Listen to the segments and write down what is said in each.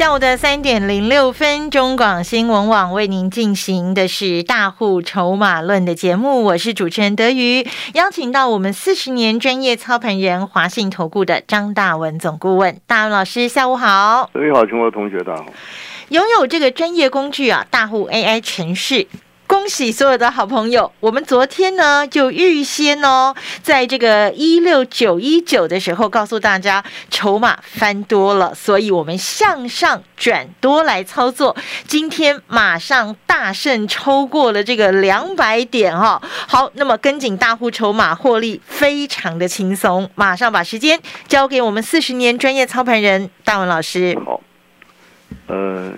下午的三点零六分，中广新闻网为您进行的是大户筹码论的节目，我是主持人德瑜，邀请到我们四十年专业操盘人华信投顾的张大文总顾问，大文老师，下午好。德瑜好，全国同学大家好。拥有这个专业工具啊，大户 AI 程序。恭喜所有的好朋友！我们昨天呢就预先哦，在这个一六九一九的时候告诉大家筹码翻多了，所以我们向上转多来操作。今天马上大胜，抽过了这个两百点哈。好，那么跟紧大户筹码获利非常的轻松。马上把时间交给我们四十年专业操盘人大文老师。好，呃。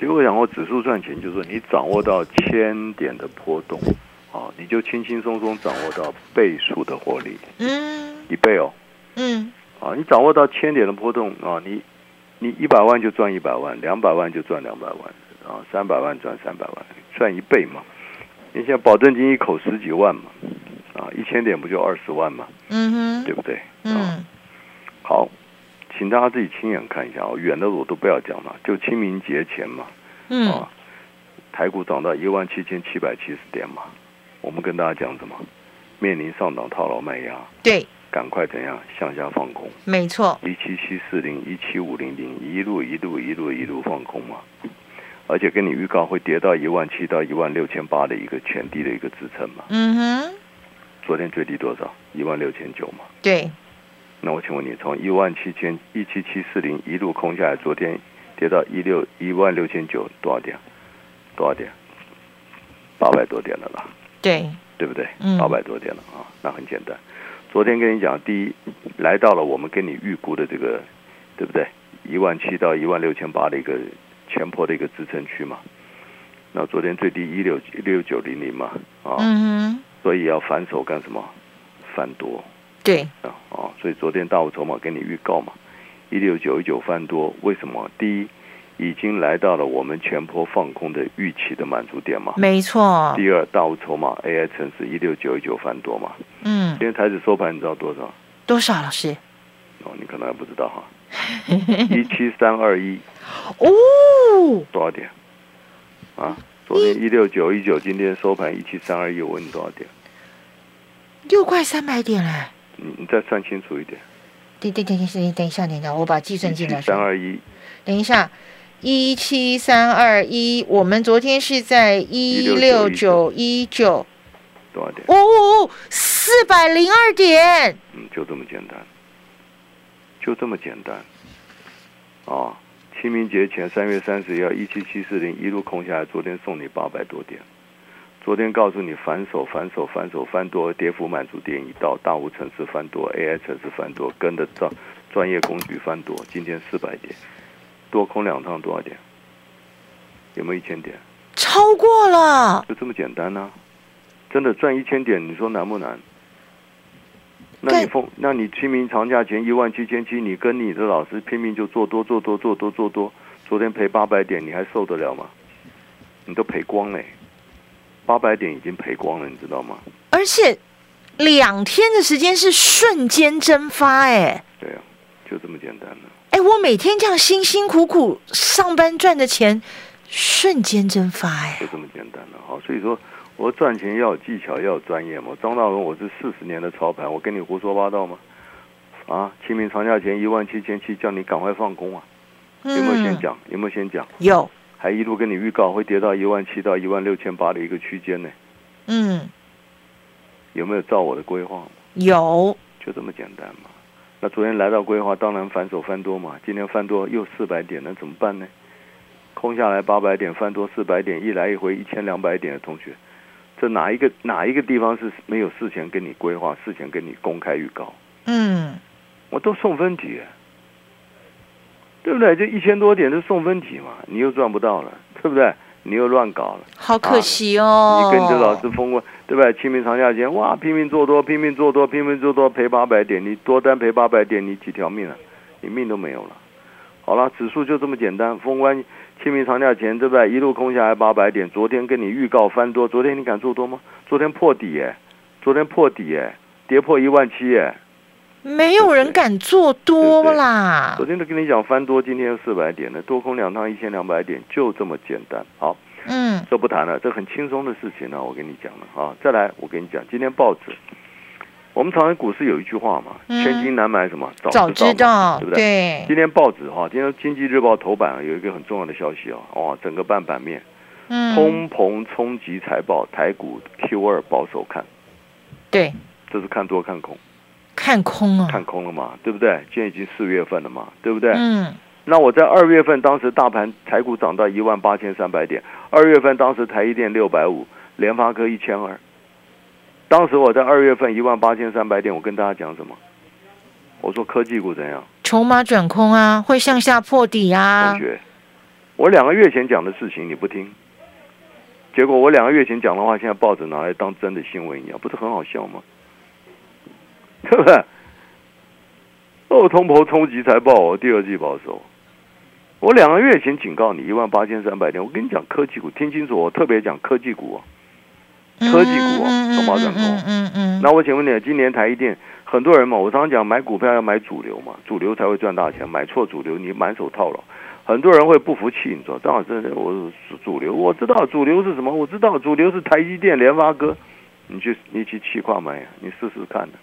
其实我想，我指数赚钱就是你掌握到千点的波动，啊，你就轻轻松松掌握到倍数的获利，嗯，一倍哦，嗯，啊，你掌握到千点的波动啊，你你一百万就赚一百万，两百万就赚两百万，啊，三百万赚三百万，赚一倍嘛。你像保证金一口十几万嘛，啊，一千点不就二十万嘛，嗯哼，对不对？嗯，好。请大家自己亲眼看一下哦，远的我都不要讲了，就清明节前嘛，嗯，啊，台股涨到一万七千七百七十点嘛，我们跟大家讲什么？面临上涨套牢卖压，对，赶快怎样向下放空？没错，一七七四零、一七五零零，一路一路一路一路放空嘛，而且跟你预告会跌到一万七到一万六千八的一个前低的一个支撑嘛，嗯哼，昨天最低多少？一万六千九嘛，对。那我请问你，从一万七千一七七四零一路空下来，昨天跌到一六一万六千九，多少点？多少点？八百多点了啦。对，对不对？嗯，八百多点了啊，那很简单。昨天跟你讲，第一来到了我们跟你预估的这个，对不对？一万七到一万六千八的一个前坡的一个支撑区嘛。那昨天最低一六一六九零零嘛，啊，嗯所以要反手干什么？反多。对啊，哦，所以昨天大雾筹码给你预告嘛，一六九一九翻多，为什么？第一，已经来到了我们全坡放空的预期的满足点嘛，没错。第二，大雾筹码 AI 城市一六九一九翻多嘛，嗯，今天台子收盘你知道多少？多少老师？哦，你可能还不知道哈，一七三二一，哦，多少点？啊，昨天一六九一九，今天收盘一七三二一，我问你多少点？六块三百点嘞。你你再算清楚一点。等等等等等等一下，等一下，我把计算进来三二一。等一下，一七三二一，我们昨天是在一六九一九。多少点？哦，四百零二点。嗯，就这么简单，就这么简单。啊，清明节前三月三十要一七七四零一路空下来，昨天送你八百多点。昨天告诉你反手反手反手翻多，跌幅满足点已到，大五城市翻多，AI 城市翻多，跟着专专业工具翻多。今天四百点，多空两趟多少点？有没有一千点？超过了，就这么简单呢？真的赚一千点，你说难不难？那你封，那你清明长假前一万七千七，你跟你的老师拼命就做多做多做多做多，昨天赔八百点，你还受得了吗？你都赔光嘞。八百点已经赔光了，你知道吗？而且两天的时间是瞬间蒸发，哎，对啊，就这么简单了。哎，我每天这样辛辛苦苦上班赚的钱，瞬间蒸发，哎，就这么简单了。好，所以说我赚钱要有技巧，要有专业嘛。张大文，我是四十年的操盘，我跟你胡说八道吗？啊，清明长假前一万七千七，叫你赶快放工啊！有没有先讲？有没有先讲？有。还一路跟你预告会跌到一万七到一万六千八的一个区间呢。嗯，有没有照我的规划？有，就这么简单嘛。那昨天来到规划，当然反手翻多嘛。今天翻多又四百点，那怎么办呢？空下来八百点，翻多四百点，一来一回一千两百点的同学，这哪一个哪一个地方是没有事前跟你规划、事前跟你公开预告？嗯，我都送分题。对不对？就一千多点是送分题嘛，你又赚不到了，对不对？你又乱搞了，好可惜哦。你跟着老师疯过，对不对？清明长假前，哇，拼命做多，拼命做多，拼命做多，赔八百点，你多单赔八百点，你几条命啊？你命都没有了。好了，指数就这么简单。封关清明长假前，对不对？一路空下来八百点，昨天跟你预告翻多，昨天你敢做多吗？昨天破底哎，昨天破底哎，跌破一万七哎。没有人敢做多啦！昨天都跟你讲翻多，今天四百点的，多空两趟一千两百点，就这么简单。好，嗯，这不谈了，这很轻松的事情呢。我跟你讲了啊，再来，我跟你讲，今天报纸，我们长安股市有一句话嘛，千金难买什么？早知道，对不对？对。今天报纸哈，今天经济日报头版有一个很重要的消息啊，哇，整个半版面，嗯，通膨冲击财报，台股 Q 二保守看，对，这是看多看空。看空了！看空了嘛，对不对？现在已经四月份了嘛，对不对？嗯。那我在二月份，当时大盘台股涨到一万八千三百点，二月份当时台积电六百五，联发科一千二。当时我在二月份一万八千三百点，我跟大家讲什么？我说科技股怎样？筹码转空啊，会向下破底啊。同学，我两个月前讲的事情你不听，结果我两个月前讲的话，现在报纸拿来当真的新闻一样，不是很好笑吗？对不对？二通膨冲击财报，第二季保守。我两个月前警告你一万八千三百点，我跟你讲科技股，听清楚，我特别讲科技股哦，科技股哦，筹码转空。嗯嗯。那我请问你，今年台积电很多人嘛，我常常讲买股票要买主流嘛，主流才会赚大钱，买错主流你满手套牢，很多人会不服气。你说张老师，我主流我知道主流是什么，我知道主流是台积电、联发科，你去你去气矿买，你试试看的。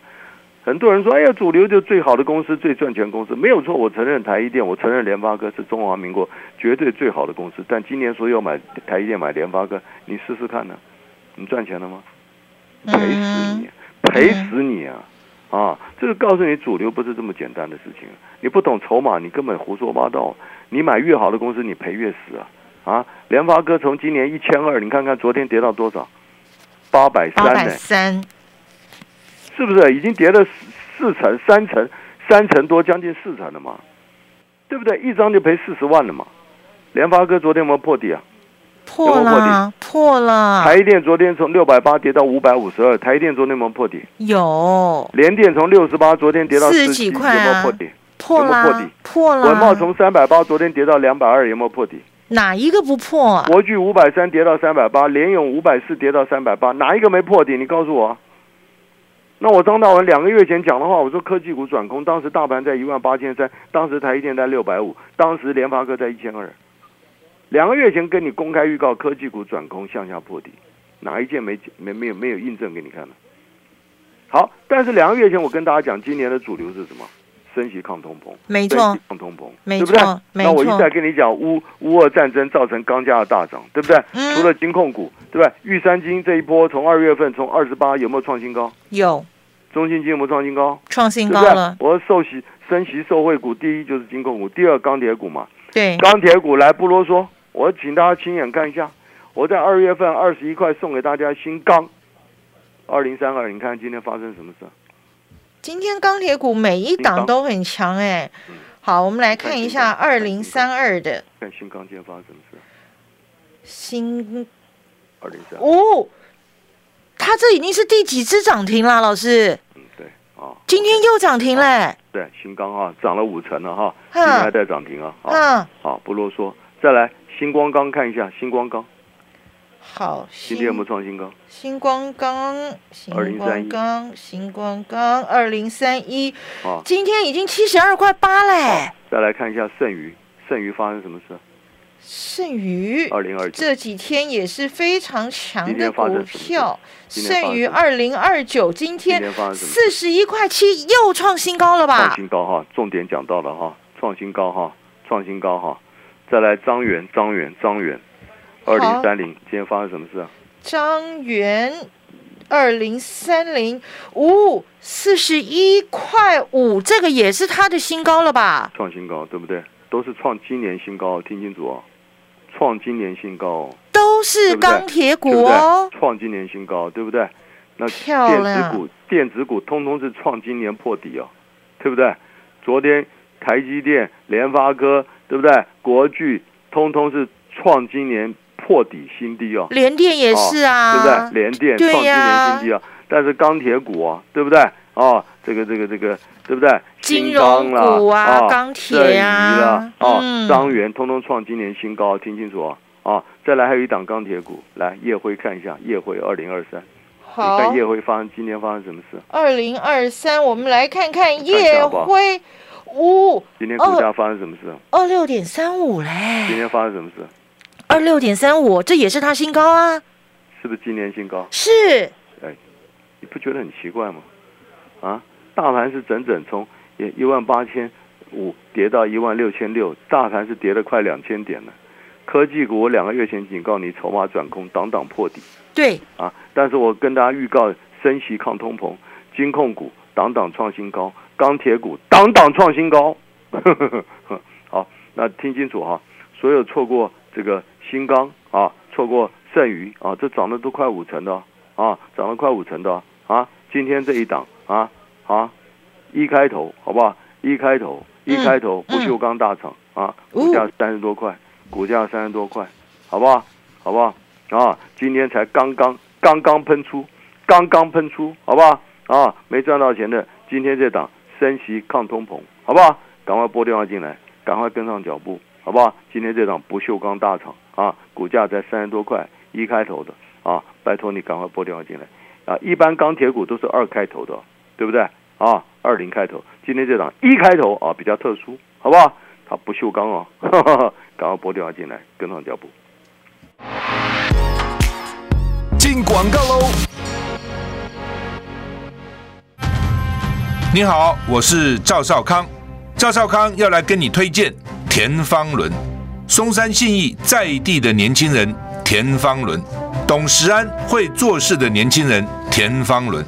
很多人说：“哎呀，主流就最好的公司，最赚钱公司，没有错。我承认台积电，我承认联发科是中华民国绝对最好的公司。但今年说要买台积电、买联发科，你试试看呢？你赚钱了吗？赔死你，赔死你啊！啊，这个告诉你，主流不是这么简单的事情。你不懂筹码，你根本胡说八道。你买越好的公司，你赔越死啊！啊，联发科从今年一千二，你看看昨天跌到多少？八百三呢？三。”是不是已经跌了四成、三成、三成多，将近四成了嘛？对不对？一张就赔四十万了嘛？联发科昨天有没有破底啊？破了，破了。台电昨天从六百八跌到五百五十二，台电昨天有没有破底？有。联电从六十八昨天跌到四十几块有没有破底？破了，破底，破了。文茂从三百八昨天跌到两百二，有没有破底？哪一个不破？国巨五百三跌到三百八，联勇五百四跌到三百八，哪一个没破底？你告诉我。那我张大文两个月前讲的话，我说科技股转空，当时大盘在一万八千三，当时台积电在六百五，当时联发科在一千二。两个月前跟你公开预告科技股转空向下破底，哪一件没没没有没有印证给你看呢？好，但是两个月前我跟大家讲，今年的主流是什么？升息抗通膨，没错，抗通膨，没错，那我一再跟你讲，乌乌俄战争造成钢价的大涨，对不对？除了金控股，对不对？玉山金这一波从二月份从二十八有没有创新高？有。中信金有没有创新高？创新高了。我受息升息受惠股，第一就是金控股，第二钢铁股嘛。对，钢铁股来不啰嗦，我请大家亲眼看一下。我在二月份二十一块送给大家新钢，二零三二，你看今天发生什么事？今天钢铁股每一档都很强哎，好，我们来看一下二零三二的。看新钢建发生什么事？新二零三哦，它这已经是第几只涨停啦，老师？嗯，对啊，今天又涨停嘞。对，新钢啊，涨了五成了哈，今天还在涨停啊。嗯，好，不啰嗦，再来星光钢看一下，星光钢。好，今天有没有创新高？星光钢，星光钢，星光钢，二零三一。哦，今天已经七十二块八嘞。再来看一下剩余，剩余发生什么事？剩余二零二这几天也是非常强的股票。剩余二零二九今天四十一块七又创新高了吧？创新高哈，重点讲到了哈，创新高哈，创新高哈。再来张元，张元，张元。二零三零，今天发生什么事啊？张元，二零三零五四十一块五，这个也是它的新高了吧？创新高，对不对？都是创今年新高，听清楚哦，创今年新高，都是钢铁股哦，创今年新高，对不对？那电子股，电子股通通是创今年破底哦，对不对？昨天台积电、联发科，对不对？国巨通通是创今年。破底新低哦。联电也是啊，对不对？联电创今年新低啊，但是钢铁股啊，对不对？哦，这个这个这个，对不对？金融股啊，钢铁啊，啊，张元通通创今年新高，听清楚啊！啊，再来还有一档钢铁股，来叶辉看一下，叶辉二零二三。好，你看叶辉发生今天发生什么事？二零二三，我们来看看叶辉。五，今天股价发生什么事？二六点三五嘞。今天发生什么事？二六点三五，这也是它新高啊。是不是今年新高？是。哎，你不觉得很奇怪吗？啊，大盘是整整从一一万八千五跌到一万六千六，大盘是跌了快两千点了。科技股，我两个月前警告你，筹码转空，挡挡破底。对。啊，但是我跟大家预告，升息抗通膨，金控股挡挡创新高。钢铁股挡挡创新高，好，那听清楚哈，所有错过这个新钢啊，错过剩余啊，这涨的都快五成的啊，涨了快五成的啊，今天这一档啊啊，一开头好不好？一开头一开头不锈钢大厂啊，股价三十多块，股价三十多块，好不好？好不好？啊，今天才刚刚刚刚喷出，刚刚喷出，好不好？啊，没赚到钱的，今天这档。升息抗通膨，好不好？赶快拨电话进来，赶快跟上脚步，好不好？今天这档不锈钢大厂啊，股价在三十多块，一开头的啊，拜托你赶快拨电话进来啊！一般钢铁股都是二开头的，对不对啊？二零开头，今天这档一开头啊，比较特殊，好不好？它不锈钢哦，赶快拨电话进来，跟上脚步。进广告喽。你好，我是赵少康。赵少康要来跟你推荐田方伦，松山信义在地的年轻人田方伦，懂时安会做事的年轻人田方伦，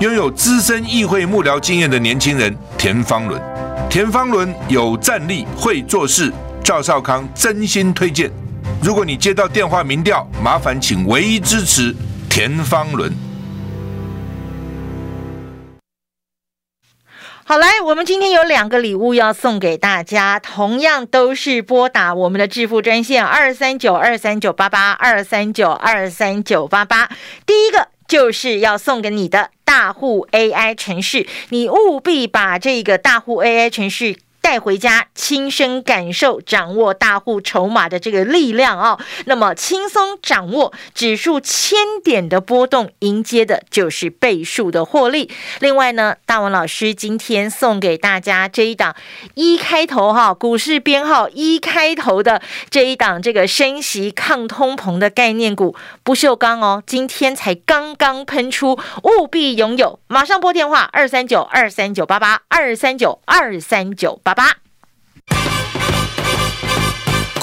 拥有资深议会幕僚经验的年轻人田方伦。田方伦有战力，会做事，赵少康真心推荐。如果你接到电话民调，麻烦请唯一支持田方伦。好，来，我们今天有两个礼物要送给大家，同样都是拨打我们的致富专线二三九二三九八八二三九二三九八八。第一个就是要送给你的大户 AI 程序，你务必把这个大户 AI 程序。带回家，亲身感受，掌握大户筹码的这个力量哦。那么轻松掌握指数千点的波动，迎接的就是倍数的获利。另外呢，大文老师今天送给大家这一档一开头哈，股市编号一开头的这一档这个升息抗通膨的概念股不锈钢哦，今天才刚刚喷出，务必拥有，马上拨电话二三九二三九八八二三九二三九八。ば。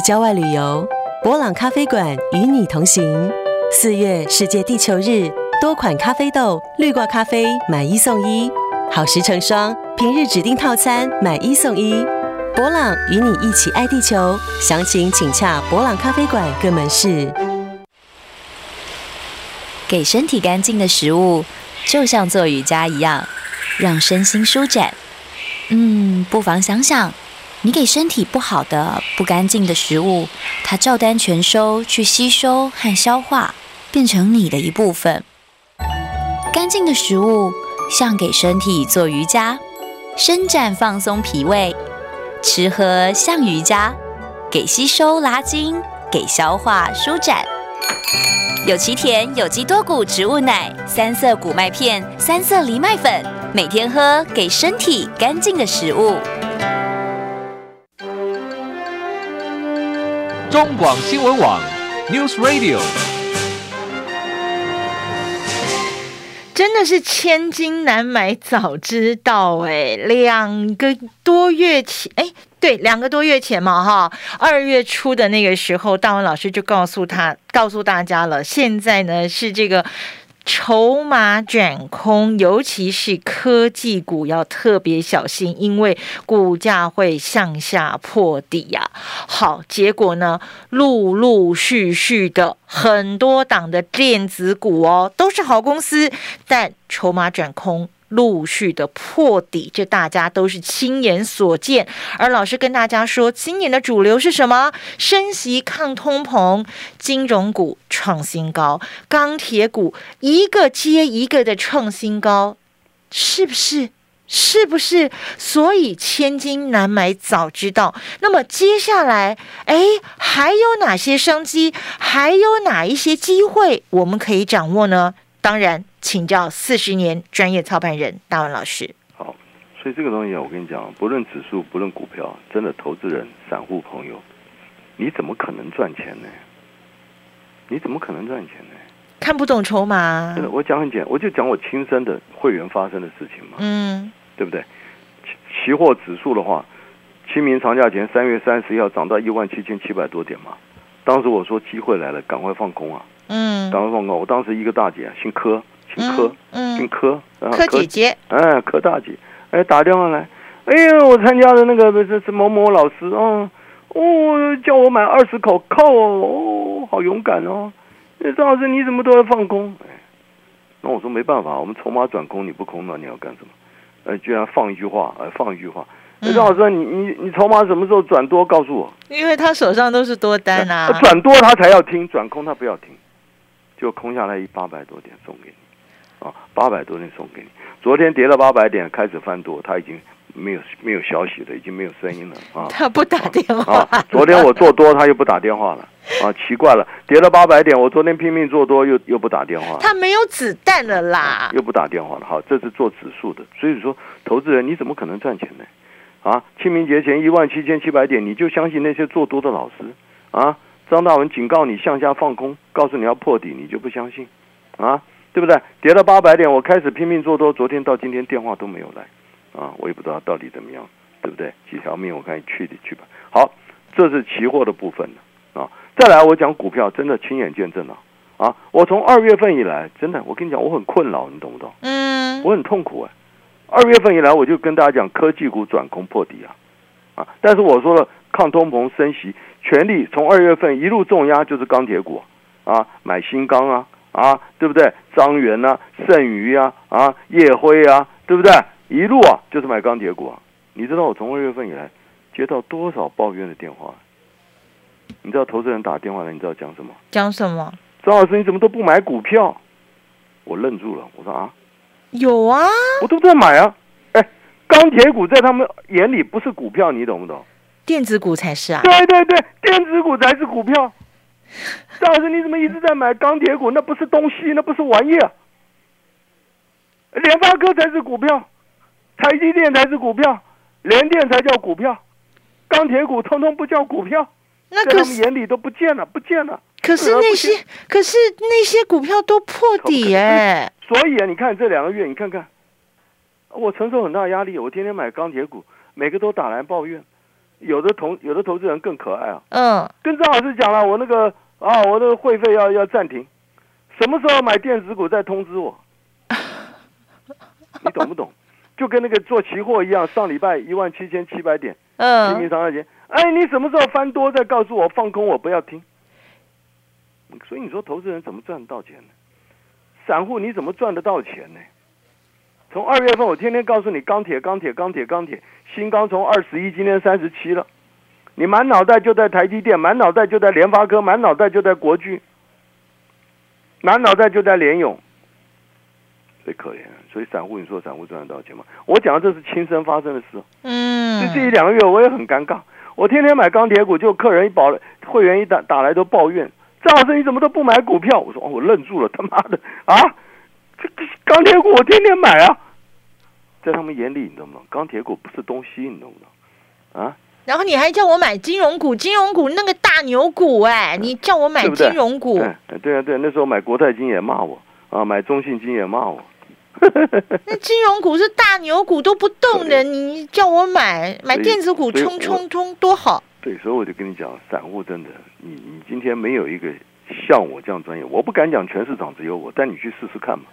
郊外旅游，博朗咖啡馆与你同行。四月世界地球日，多款咖啡豆、绿挂咖啡买一送一，好时成双，平日指定套餐买一送一。博朗与你一起爱地球，详情请洽博朗咖啡馆各门市。给身体干净的食物，就像做瑜伽一样，让身心舒展。嗯，不妨想想。你给身体不好的、不干净的食物，它照单全收去吸收和消化，变成你的一部分。干净的食物像给身体做瑜伽，伸展放松脾胃；吃喝像瑜伽，给吸收拉筋，给消化舒展。有奇田有机多谷植物奶、三色谷麦片、三色藜麦粉，每天喝，给身体干净的食物。中广新闻网，News Radio。真的是千金难买早知道哎，两个多月前哎，对，两个多月前嘛哈，二月初的那个时候，大文老师就告诉他，告诉大家了，现在呢是这个。筹码转空，尤其是科技股要特别小心，因为股价会向下破底呀。好，结果呢，陆陆续续的很多档的电子股哦，都是好公司，但筹码转空。陆续的破底，这大家都是亲眼所见。而老师跟大家说，今年的主流是什么？升息抗通膨，金融股创新高，钢铁股一个接一个的创新高，是不是？是不是？所以千金难买早知道。那么接下来，哎，还有哪些商机？还有哪一些机会我们可以掌握呢？当然。请教四十年专业操盘人大文老师。好，所以这个东西啊，我跟你讲，不论指数，不论股票，真的投资人、散户朋友，你怎么可能赚钱呢？你怎么可能赚钱呢？看不懂筹码。真的，我讲很简，我就讲我亲身的会员发生的事情嘛。嗯，对不对？期期货指数的话，清明长假前三月三十一号涨到一万七千七百多点嘛。当时我说机会来了，赶快放空啊。嗯，赶快放空。我当时一个大姐姓柯。姓柯，姓柯，柯姐姐，哎，柯大姐，哎，打电话来，哎呀，我参加的那个是是某某老师啊，哦，叫我买二十口，扣，哦，好勇敢哦，张老师你怎么都要放空？哎，那我说没办法，我们筹码转空，你不空了你要干什么？哎，居然放一句话，哎，放一句话，那张老师你你你筹码什么时候转多？告诉我，因为他手上都是多单啊，转多他才要听，转空他不要听，就空下来一八百多点送给你。啊，八百多点送给你。昨天跌了八百点，开始翻多，他已经没有没有消息了，已经没有声音了啊。他不打电话。昨天我做多，他又不打电话了啊，奇怪了，跌了八百点，我昨天拼命做多，又又不打电话。他没有子弹了啦。又不打电话了，好，这是做指数的，所以说投资人你怎么可能赚钱呢？啊，清明节前一万七千七百点，你就相信那些做多的老师啊？张大文警告你向下放空，告诉你要破底，你就不相信啊？对不对？跌了八百点，我开始拼命做多。昨天到今天电话都没有来，啊，我也不知道到底怎么样，对不对？几条命我看去的去吧。好，这是期货的部分啊。再来，我讲股票，真的亲眼见证了啊！我从二月份以来，真的，我跟你讲，我很困扰，你懂不懂？嗯，我很痛苦哎。二月份以来，我就跟大家讲，科技股转空破底啊，啊！但是我说了，抗通膨升息，全力从二月份一路重压，就是钢铁股啊，买新钢啊。啊，对不对？张元呐，盛余啊，啊，叶辉啊，对不对？一路啊，就是买钢铁股啊。你知道我从二月份以来接到多少抱怨的电话？你知道投资人打电话来，你知道讲什么？讲什么？张老师，你怎么都不买股票？我愣住了，我说啊，有啊，我都在买啊。哎，钢铁股在他们眼里不是股票，你懂不懂？电子股才是啊。对对对，电子股才是股票。张老师，你怎么一直在买钢铁股？那不是东西，那不是玩意儿。联发科才是股票，台积电才是股票，联电才叫股票，钢铁股通通不叫股票，在他们眼里都不见了，不见了。可是那些，可是那些股票都破底哎。所以啊，你看这两个月，你看看，我承受很大压力，我天天买钢铁股，每个都打来抱怨。有的投有的投资人更可爱啊，嗯，跟张老师讲了，我那个啊，我的会费要要暂停，什么时候买电子股再通知我，你懂不懂？就跟那个做期货一样，上礼拜一万七千七百点，嗯，平平常常哎，你什么时候翻多再告诉我，放空我不要听。所以你说投资人怎么赚得到钱呢？散户你怎么赚得到钱呢？从二月份我天天告诉你钢铁钢铁钢铁钢铁。新钢从二十一，今天三十七了。你满脑袋就在台积电，满脑袋就在联发科，满脑袋就在国巨，满脑袋就在联永，最可怜。所以散户，你说散户赚得到钱吗？我讲的这是亲身发生的事。嗯。就这一两个月，我也很尴尬。我天天买钢铁股，就客人一保会员一打打来都抱怨：张老师你怎么都不买股票？我说哦，我愣住了，他妈的啊！这钢铁股我天天买啊。在他们眼里，你懂不懂？钢铁股不是东西，你懂不懂？啊！然后你还叫我买金融股，金融股那个大牛股，哎，你叫我买金融股？对啊，对，那时候买国泰金也骂我啊，买中信金也骂我 那金融股是大牛股都不动的，你叫我买买电子股冲冲冲多好。对，所以我就跟你讲，散户真的，你你今天没有一个像我这样专业，我不敢讲全市场只有我，但你去试试看嘛。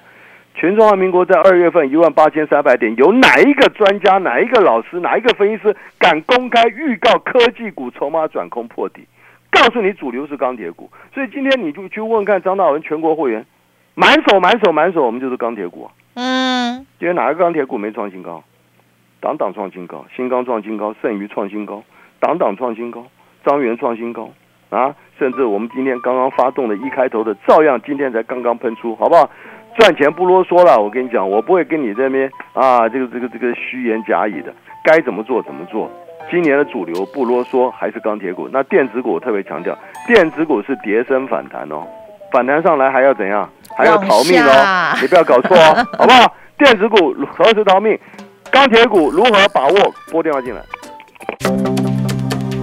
全中华民国在二月份一万八千三百点，有哪一个专家、哪一个老师、哪一个分析师敢公开预告科技股筹码转空破底？告诉你主流是钢铁股，所以今天你就去问看张大文全国会员，满手满手满手，我们就是钢铁股。嗯，今天哪个钢铁股没创新高？档档创新高，新钢创新高，剩余创新高，档档创新高，张元创新高啊！甚至我们今天刚刚发动的一开头的，照样今天才刚刚喷出，好不好？赚钱不啰嗦了，我跟你讲，我不会跟你这边啊，这个这个这个虚言假语的，该怎么做怎么做。今年的主流不啰嗦，还是钢铁股。那电子股我特别强调，电子股是跌升反弹哦，反弹上来还要怎样？还要逃命哦，你不要搞错哦，好不好？电子股何时逃命？钢铁股如何把握？拨电话进来。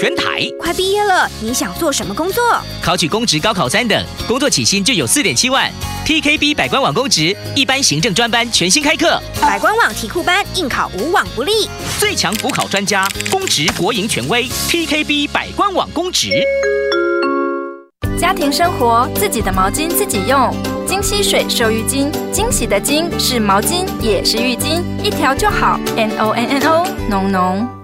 全台，快毕业了，你想做什么工作？考取公职高考三等，工作起薪就有四点七万。TKB 百官网公职一般行政专班全新开课，百官网题库班应考无往不利，最强补考专家，公职国营权威，TKB 百官网公职。家庭生活，自己的毛巾自己用，金溪水收浴巾，惊喜的惊是毛巾也是浴巾，一条就好，N O N N O，浓浓。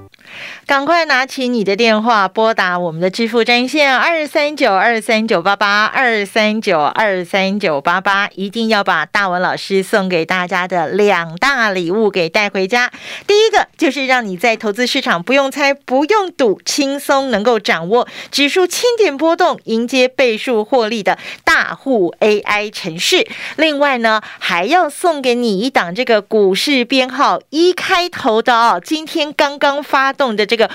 赶快拿起你的电话，拨打我们的支付专线二三九二三九八八二三九二三九八八，一定要把大文老师送给大家的两大礼物给带回家。第一个就是让你在投资市场不用猜、不用赌，轻松能够掌握指数千点波动，迎接倍数获利的大户 AI 城市。另外呢，还要送给你一档这个股市编号一开头的哦，今天刚刚发动的这。这个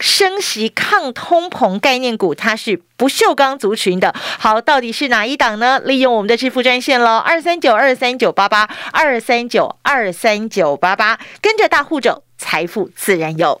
升息抗通膨概念股，它是不锈钢族群的。好，到底是哪一档呢？利用我们的支付专线喽，二三九二三九八八二三九二三九八八，跟着大户走，财富自然有。